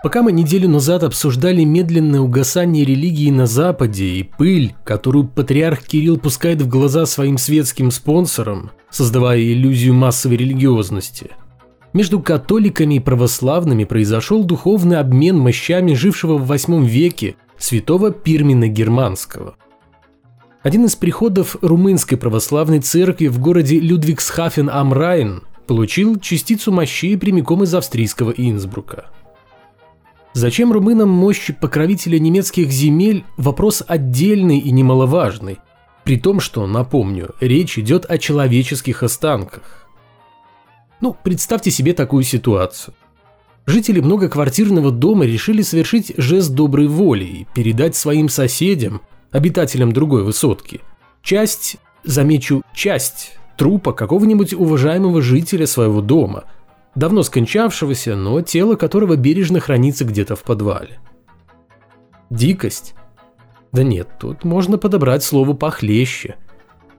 Пока мы неделю назад обсуждали медленное угасание религии на Западе и пыль, которую патриарх Кирилл пускает в глаза своим светским спонсорам, создавая иллюзию массовой религиозности, между католиками и православными произошел духовный обмен мощами жившего в VIII веке святого Пирмина Германского. Один из приходов румынской православной церкви в городе Людвигсхафен am Райн получил частицу мощей прямиком из австрийского Инсбрука – Зачем румынам мощи покровителя немецких земель – вопрос отдельный и немаловажный, при том, что, напомню, речь идет о человеческих останках. Ну, представьте себе такую ситуацию. Жители многоквартирного дома решили совершить жест доброй воли и передать своим соседям, обитателям другой высотки, часть, замечу, часть трупа какого-нибудь уважаемого жителя своего дома – давно скончавшегося, но тело которого бережно хранится где-то в подвале. Дикость? Да нет, тут можно подобрать слово похлеще.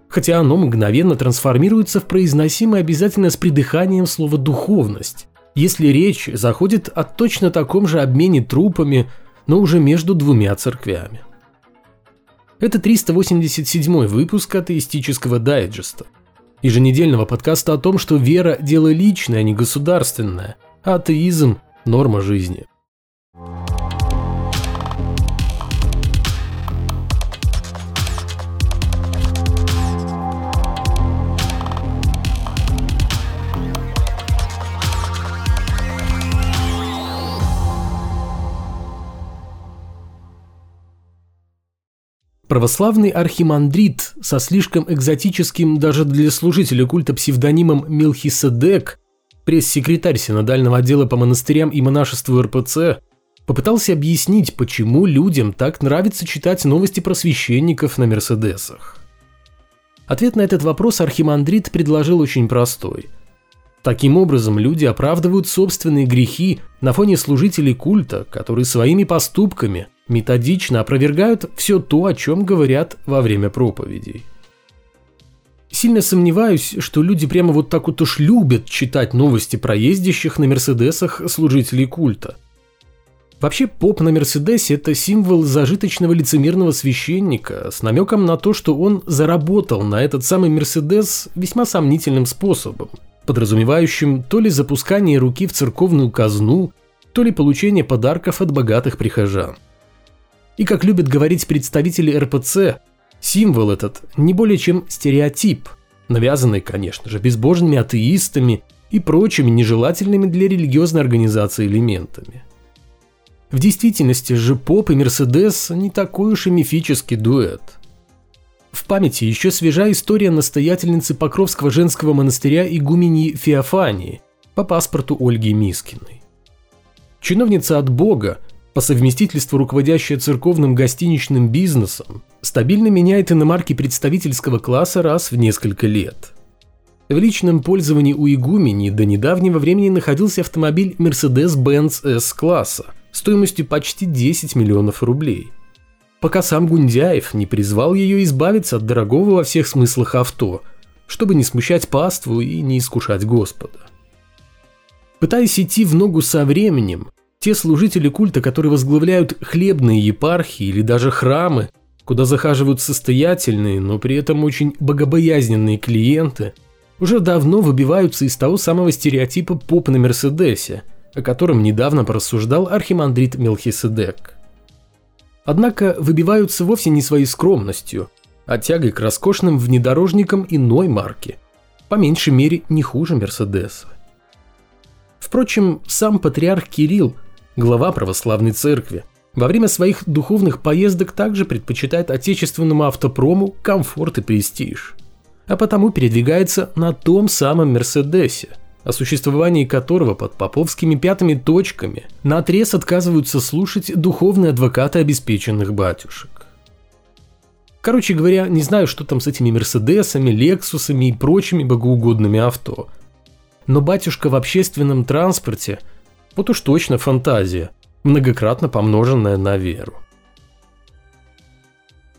Хотя оно мгновенно трансформируется в произносимое обязательно с придыханием слово «духовность», если речь заходит о точно таком же обмене трупами, но уже между двумя церквями. Это 387 выпуск атеистического дайджеста – еженедельного подкаста о том, что вера – дело личное, а не государственное, а атеизм – норма жизни. Православный архимандрит со слишком экзотическим даже для служителя культа псевдонимом Милхиседек, пресс-секретарь синодального отдела по монастырям и монашеству РПЦ, попытался объяснить, почему людям так нравится читать новости про священников на Мерседесах. Ответ на этот вопрос архимандрит предложил очень простой. Таким образом, люди оправдывают собственные грехи на фоне служителей культа, которые своими поступками – методично опровергают все то, о чем говорят во время проповедей. Сильно сомневаюсь, что люди прямо вот так вот уж любят читать новости про ездящих на Мерседесах служителей культа. Вообще, поп на Мерседесе – это символ зажиточного лицемерного священника с намеком на то, что он заработал на этот самый Мерседес весьма сомнительным способом, подразумевающим то ли запускание руки в церковную казну, то ли получение подарков от богатых прихожан – и, как любят говорить представители РПЦ, символ этот не более чем стереотип, навязанный, конечно же, безбожными атеистами и прочими нежелательными для религиозной организации элементами. В действительности же поп и Мерседес не такой уж и мифический дуэт. В памяти еще свежа история настоятельницы Покровского женского монастыря игумени Феофании по паспорту Ольги Мискиной. Чиновница от Бога, по совместительству руководящая церковным гостиничным бизнесом, стабильно меняет иномарки представительского класса раз в несколько лет. В личном пользовании у игумени до недавнего времени находился автомобиль Mercedes-Benz S-класса стоимостью почти 10 миллионов рублей. Пока сам Гундяев не призвал ее избавиться от дорогого во всех смыслах авто, чтобы не смущать паству и не искушать Господа. Пытаясь идти в ногу со временем, те служители культа, которые возглавляют хлебные епархии или даже храмы, куда захаживают состоятельные, но при этом очень богобоязненные клиенты, уже давно выбиваются из того самого стереотипа поп на Мерседесе, о котором недавно порассуждал архимандрит Мелхиседек. Однако выбиваются вовсе не своей скромностью, а тягой к роскошным внедорожникам иной марки, по меньшей мере не хуже Мерседеса. Впрочем, сам патриарх Кирилл глава православной церкви, во время своих духовных поездок также предпочитает отечественному автопрому комфорт и престиж. А потому передвигается на том самом Мерседесе, о существовании которого под поповскими пятыми точками на отрез отказываются слушать духовные адвокаты обеспеченных батюшек. Короче говоря, не знаю, что там с этими Мерседесами, Лексусами и прочими богоугодными авто. Но батюшка в общественном транспорте – вот уж точно фантазия, многократно помноженная на веру.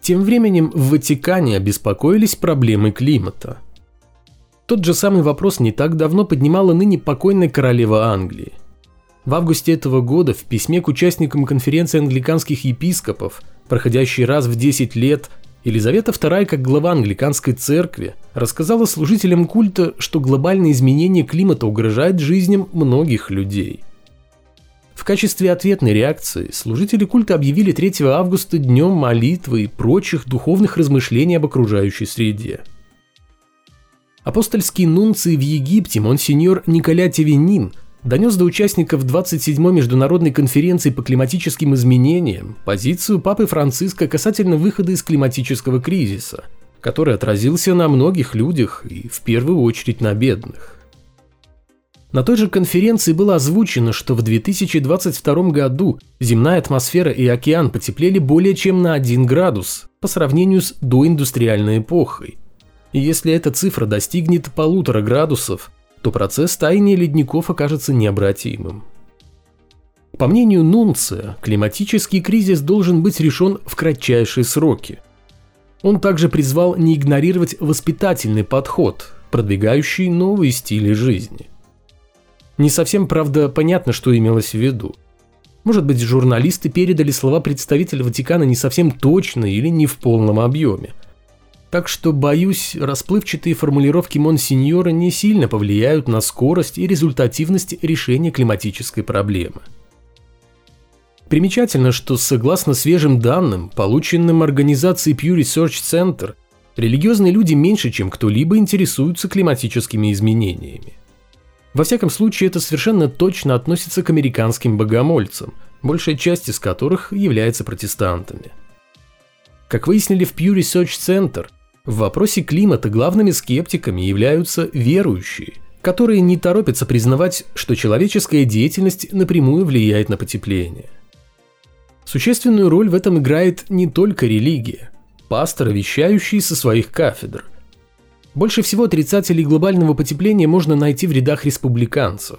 Тем временем в Ватикане обеспокоились проблемой климата. Тот же самый вопрос не так давно поднимала ныне покойная королева Англии. В августе этого года в письме к участникам конференции англиканских епископов, проходящей раз в 10 лет, Елизавета II, как глава англиканской церкви, рассказала служителям культа, что глобальное изменение климата угрожает жизням многих людей. Качестве ответной реакции служители культа объявили 3 августа днем молитвы и прочих духовных размышлений об окружающей среде. Апостольский нунций в Египте монсеньор Николя Тевенин донес до участников 27-й международной конференции по климатическим изменениям позицию Папы Франциска касательно выхода из климатического кризиса, который отразился на многих людях и в первую очередь на бедных. На той же конференции было озвучено, что в 2022 году земная атмосфера и океан потеплели более чем на 1 градус по сравнению с доиндустриальной эпохой. И если эта цифра достигнет полутора градусов, то процесс таяния ледников окажется необратимым. По мнению Нунция, климатический кризис должен быть решен в кратчайшие сроки. Он также призвал не игнорировать воспитательный подход, продвигающий новые стили жизни. Не совсем, правда, понятно, что имелось в виду. Может быть, журналисты передали слова представителя Ватикана не совсем точно или не в полном объеме – так что, боюсь, расплывчатые формулировки Монсеньора не сильно повлияют на скорость и результативность решения климатической проблемы. Примечательно, что согласно свежим данным, полученным организацией Pew Research Center, религиозные люди меньше, чем кто-либо интересуются климатическими изменениями. Во всяком случае, это совершенно точно относится к американским богомольцам, большая часть из которых является протестантами. Как выяснили в Pew Research Center – в вопросе климата главными скептиками являются верующие, которые не торопятся признавать, что человеческая деятельность напрямую влияет на потепление. Существенную роль в этом играет не только религия, пасторы, вещающие со своих кафедр. Больше всего отрицателей глобального потепления можно найти в рядах республиканцев.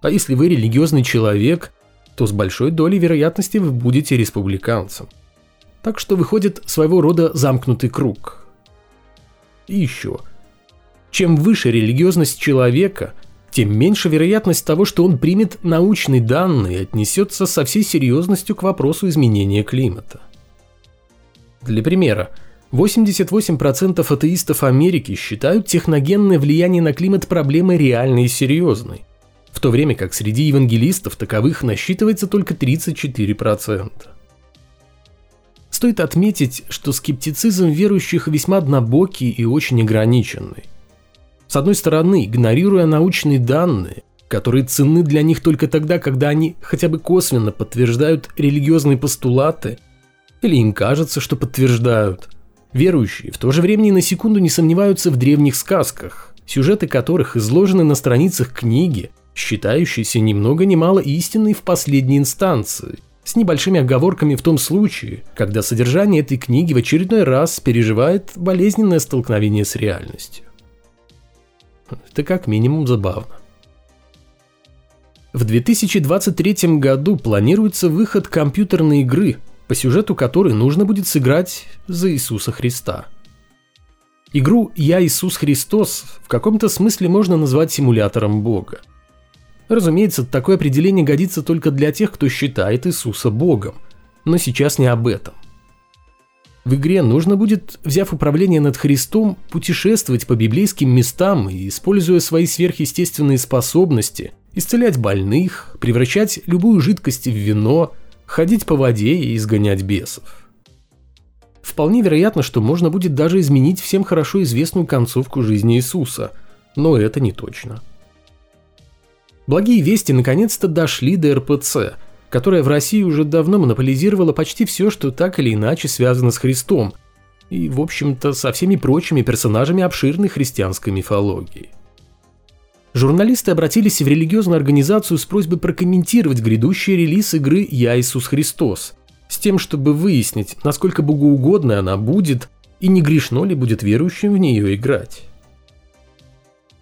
А если вы религиозный человек, то с большой долей вероятности вы будете республиканцем. Так что выходит своего рода замкнутый круг – и еще. Чем выше религиозность человека, тем меньше вероятность того, что он примет научные данные и отнесется со всей серьезностью к вопросу изменения климата. Для примера, 88% атеистов Америки считают техногенное влияние на климат проблемой реальной и серьезной, в то время как среди евангелистов таковых насчитывается только 34%. Стоит отметить, что скептицизм верующих весьма однобокий и очень ограниченный. С одной стороны, игнорируя научные данные, которые ценны для них только тогда, когда они хотя бы косвенно подтверждают религиозные постулаты, или им кажется, что подтверждают. Верующие в то же время ни на секунду не сомневаются в древних сказках, сюжеты которых изложены на страницах книги, считающейся ни много ни мало истинной в последней инстанции – с небольшими оговорками в том случае, когда содержание этой книги в очередной раз переживает болезненное столкновение с реальностью. Это как минимум забавно. В 2023 году планируется выход компьютерной игры, по сюжету которой нужно будет сыграть за Иисуса Христа. Игру «Я Иисус Христос» в каком-то смысле можно назвать симулятором Бога – Разумеется, такое определение годится только для тех, кто считает Иисуса Богом. Но сейчас не об этом. В игре нужно будет, взяв управление над Христом, путешествовать по библейским местам и, используя свои сверхъестественные способности, исцелять больных, превращать любую жидкость в вино, ходить по воде и изгонять бесов. Вполне вероятно, что можно будет даже изменить всем хорошо известную концовку жизни Иисуса, но это не точно. Благие вести наконец-то дошли до РПЦ, которая в России уже давно монополизировала почти все, что так или иначе связано с Христом, и, в общем-то, со всеми прочими персонажами обширной христианской мифологии. Журналисты обратились в религиозную организацию с просьбой прокомментировать грядущий релиз игры «Я Иисус Христос», с тем, чтобы выяснить, насколько богоугодной она будет и не грешно ли будет верующим в нее играть.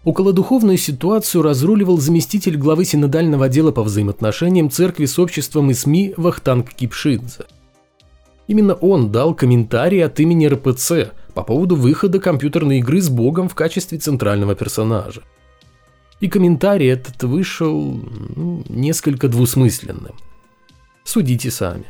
Околодуховную ситуацию разруливал заместитель главы синодального отдела по взаимоотношениям церкви с обществом и СМИ Вахтанг Кипшидзе. Именно он дал комментарий от имени РПЦ по поводу выхода компьютерной игры с Богом в качестве центрального персонажа. И комментарий этот вышел ну, несколько двусмысленным. Судите сами.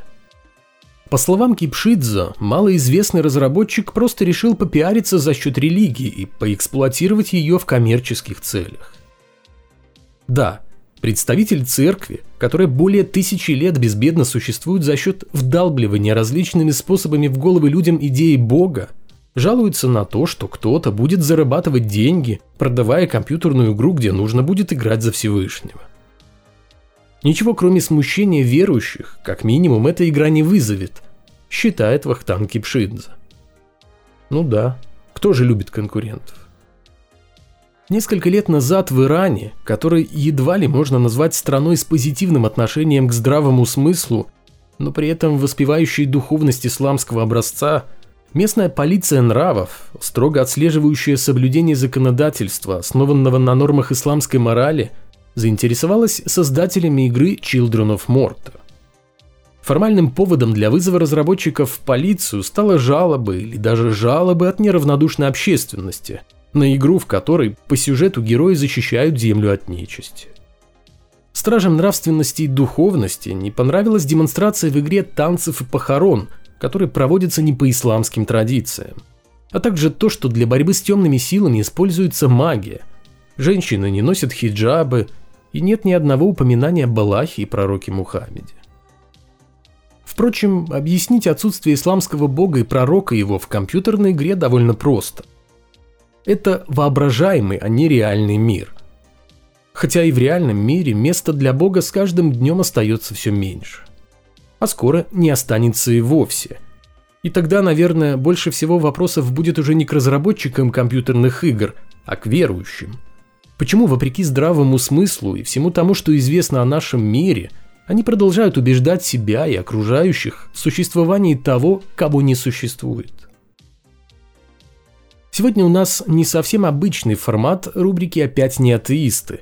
По словам Кипшидза, малоизвестный разработчик просто решил попиариться за счет религии и поэксплуатировать ее в коммерческих целях. Да, представитель церкви, которая более тысячи лет безбедно существует за счет вдалбливания различными способами в головы людям идеи Бога, жалуется на то, что кто-то будет зарабатывать деньги, продавая компьютерную игру, где нужно будет играть за Всевышнего. Ничего кроме смущения верующих, как минимум, эта игра не вызовет, считает Вахтан Кипшидзе. Ну да, кто же любит конкурентов? Несколько лет назад в Иране, который едва ли можно назвать страной с позитивным отношением к здравому смыслу, но при этом воспевающей духовность исламского образца, местная полиция нравов, строго отслеживающая соблюдение законодательства, основанного на нормах исламской морали – заинтересовалась создателями игры Children of Morta. Формальным поводом для вызова разработчиков в полицию стала жалоба или даже жалобы от неравнодушной общественности на игру, в которой по сюжету герои защищают землю от нечисти. Стражам нравственности и духовности не понравилась демонстрация в игре танцев и похорон, которые проводятся не по исламским традициям, а также то, что для борьбы с темными силами используется магия. Женщины не носят хиджабы, и нет ни одного упоминания об Аллахе и пророке Мухаммеде. Впрочем, объяснить отсутствие исламского бога и пророка его в компьютерной игре довольно просто. Это воображаемый, а не реальный мир. Хотя и в реальном мире место для бога с каждым днем остается все меньше. А скоро не останется и вовсе. И тогда, наверное, больше всего вопросов будет уже не к разработчикам компьютерных игр, а к верующим – Почему, вопреки здравому смыслу и всему тому, что известно о нашем мире, они продолжают убеждать себя и окружающих в существовании того, кого не существует? Сегодня у нас не совсем обычный формат рубрики «Опять не атеисты»,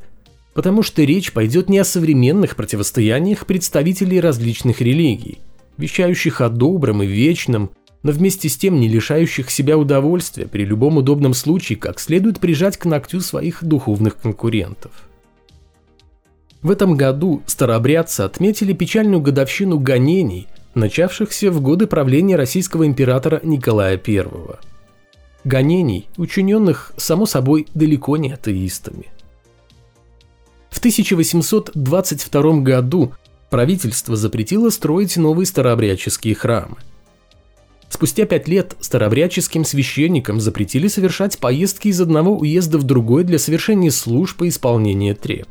потому что речь пойдет не о современных противостояниях представителей различных религий, вещающих о добром и вечном, но вместе с тем не лишающих себя удовольствия при любом удобном случае как следует прижать к ногтю своих духовных конкурентов. В этом году старообрядцы отметили печальную годовщину гонений, начавшихся в годы правления российского императора Николая I. Гонений, учиненных, само собой, далеко не атеистами. В 1822 году правительство запретило строить новые старообрядческие храмы. Спустя пять лет старобрядческим священникам запретили совершать поездки из одного уезда в другой для совершения служб и исполнения треп.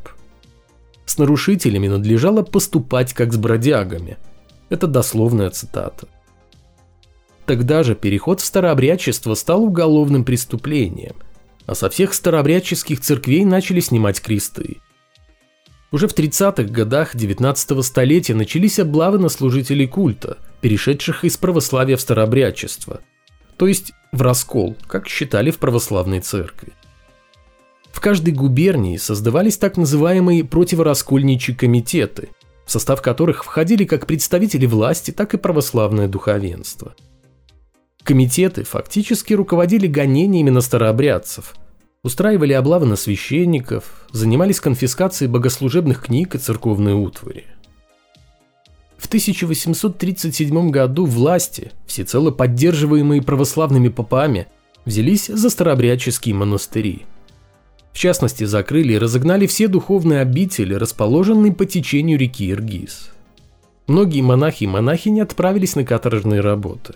С нарушителями надлежало поступать как с бродягами. Это дословная цитата. Тогда же переход в старообрядчество стал уголовным преступлением, а со всех старообрядческих церквей начали снимать кресты. Уже в 30-х годах 19 столетия начались облавы на служителей культа, перешедших из православия в старообрядчество, то есть в раскол, как считали в православной церкви. В каждой губернии создавались так называемые противораскольничьи комитеты, в состав которых входили как представители власти, так и православное духовенство. Комитеты фактически руководили гонениями на старообрядцев – устраивали облавы на священников, занимались конфискацией богослужебных книг и церковной утвари. В 1837 году власти, всецело поддерживаемые православными попами, взялись за старообрядческие монастыри. В частности, закрыли и разогнали все духовные обители, расположенные по течению реки Иргиз. Многие монахи и монахини отправились на каторжные работы.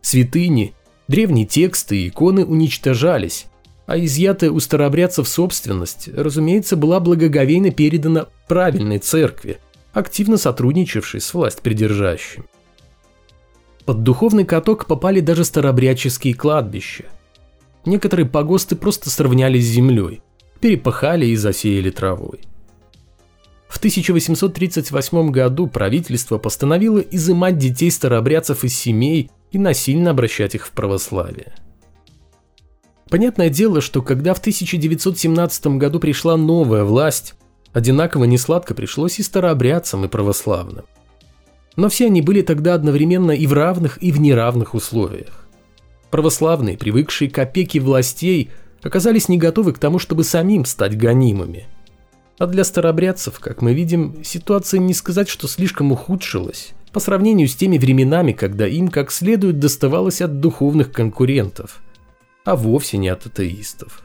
Святыни, древние тексты и иконы уничтожались, а изъятая у старообрядцев собственность, разумеется, была благоговейно передана правильной церкви, активно сотрудничавшей с власть придержащим. Под духовный каток попали даже старообрядческие кладбища. Некоторые погосты просто сравнялись с землей, перепахали и засеяли травой. В 1838 году правительство постановило изымать детей старообрядцев из семей и насильно обращать их в православие. Понятное дело, что когда в 1917 году пришла новая власть, одинаково несладко пришлось и старообрядцам, и православным. Но все они были тогда одновременно и в равных, и в неравных условиях. Православные, привыкшие к опеке властей, оказались не готовы к тому, чтобы самим стать гонимыми. А для старобрядцев, как мы видим, ситуация не сказать, что слишком ухудшилась по сравнению с теми временами, когда им как следует доставалось от духовных конкурентов, а вовсе не от атеистов.